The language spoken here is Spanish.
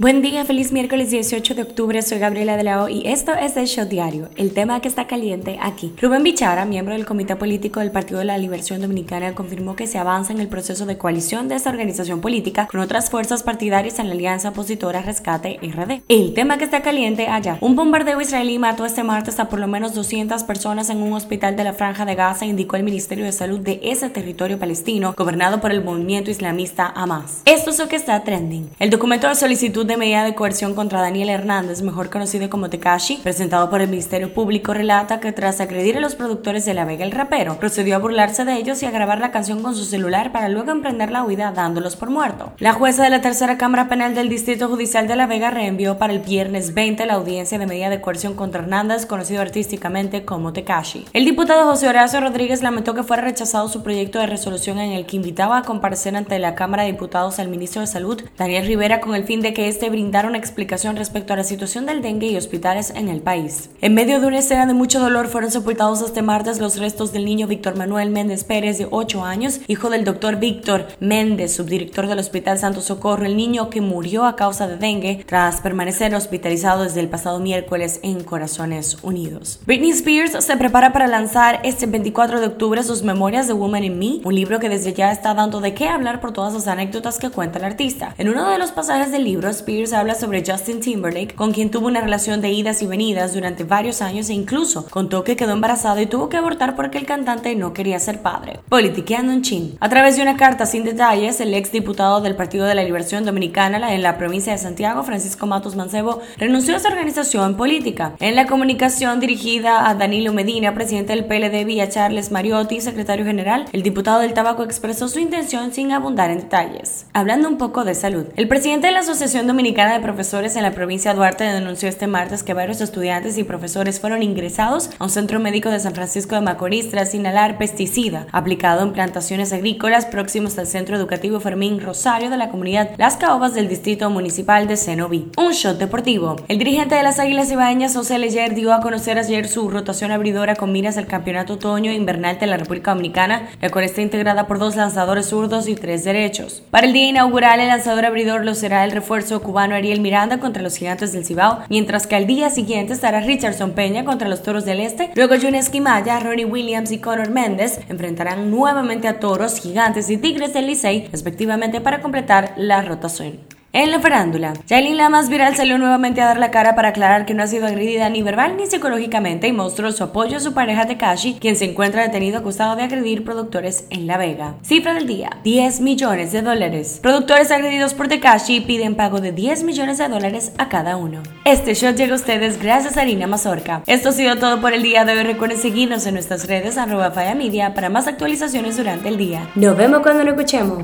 Buen día, feliz miércoles 18 de octubre, soy Gabriela de la O y esto es el Show Diario, el tema que está caliente aquí. Rubén Bichara, miembro del Comité Político del Partido de la Liberación Dominicana, confirmó que se avanza en el proceso de coalición de esta organización política con otras fuerzas partidarias en la alianza opositora Rescate RD. El tema que está caliente allá. Un bombardeo israelí mató este martes a por lo menos 200 personas en un hospital de la Franja de Gaza, indicó el Ministerio de Salud de ese territorio palestino, gobernado por el movimiento islamista Hamas. Esto es lo que está trending. El documento de solicitud de medida de coerción contra Daniel Hernández, mejor conocido como Tekashi, presentado por el Ministerio Público, relata que tras agredir a los productores de La Vega el rapero, procedió a burlarse de ellos y a grabar la canción con su celular para luego emprender la huida dándolos por muerto. La jueza de la tercera Cámara Penal del Distrito Judicial de La Vega reenvió para el viernes 20 la audiencia de medida de coerción contra Hernández, conocido artísticamente como Tekashi. El diputado José Horacio Rodríguez lamentó que fuera rechazado su proyecto de resolución en el que invitaba a comparecer ante la Cámara de Diputados al ministro de Salud, Daniel Rivera, con el fin de que este brindara una explicación respecto a la situación del dengue y hospitales en el país. En medio de una escena de mucho dolor fueron sepultados este martes los restos del niño Víctor Manuel Méndez Pérez de 8 años, hijo del doctor Víctor Méndez, subdirector del Hospital Santo Socorro, el niño que murió a causa de dengue tras permanecer hospitalizado desde el pasado miércoles en Corazones Unidos. Britney Spears se prepara para lanzar este 24 de octubre sus memorias de Woman in Me, un libro que desde ya está dando de qué hablar por todas las anécdotas que cuenta el artista. En uno de los pasajes del libro, Spears habla sobre Justin Timberlake, con quien tuvo una relación de idas y venidas durante varios años e incluso contó que quedó embarazado y tuvo que abortar porque el cantante no quería ser padre. Politiqueando en Chin. A través de una carta sin detalles, el ex diputado del Partido de la Liberación Dominicana en la provincia de Santiago, Francisco Matos Mancebo, renunció a esa organización política. En la comunicación dirigida a Danilo Medina, presidente del PLD, vía Charles Mariotti, secretario general, el diputado del tabaco expresó su intención sin abundar en detalles. Hablando un poco de salud, el presidente de la Asociación Dominicana de Profesores en la provincia de Duarte denunció este martes que varios estudiantes y profesores fueron ingresados a un centro médico de San Francisco de Macorís tras inhalar pesticida aplicado en plantaciones agrícolas próximos al centro educativo Fermín Rosario de la comunidad Las Caobas del distrito municipal de Cenoví. Un shot deportivo. El dirigente de las Águilas Ibaeñas, José Leyer, dio a conocer ayer su rotación abridora con miras al campeonato otoño invernal de la República Dominicana, la cual está integrada por dos lanzadores zurdos y tres derechos. Para el día inaugural, el lanzador abridor lo será el refuerzo cubano Ariel Miranda contra los Gigantes del Cibao, mientras que al día siguiente estará Richardson Peña contra los Toros del Este. Luego Jun Esquimaya, Ronnie Williams y Conor Méndez enfrentarán nuevamente a Toros, Gigantes y Tigres del Licey, respectivamente, para completar la rotación. En la farándula, Jailin, la más viral, salió nuevamente a dar la cara para aclarar que no ha sido agredida ni verbal ni psicológicamente y mostró su apoyo a su pareja Tekashi, quien se encuentra detenido acusado de agredir productores en La Vega. Cifra del día: 10 millones de dólares. Productores agredidos por Tekashi piden pago de 10 millones de dólares a cada uno. Este shot llega a ustedes gracias a Harina Mazorca. Esto ha sido todo por el día de hoy. Recuerden seguirnos en nuestras redes arroba Media para más actualizaciones durante el día. Nos vemos cuando nos escuchemos.